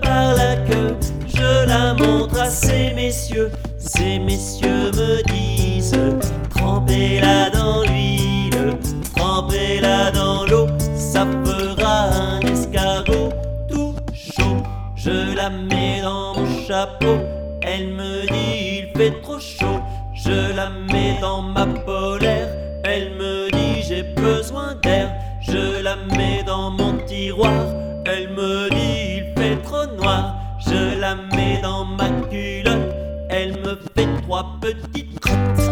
par la queue, je la montre à ces messieurs. Ces messieurs me disent Trempez-la dans l'huile, trempez-la dans l'eau, ça fera un escargot tout chaud. Je la mets dans mon chapeau, elle me dit il fait trop chaud. Je la mets dans ma polaire, elle me dit j'ai besoin d'air. Je la mets dans mon tiroir, elle me dit trop noir. Je la mets dans ma culotte, elle me fait trois petites crottes.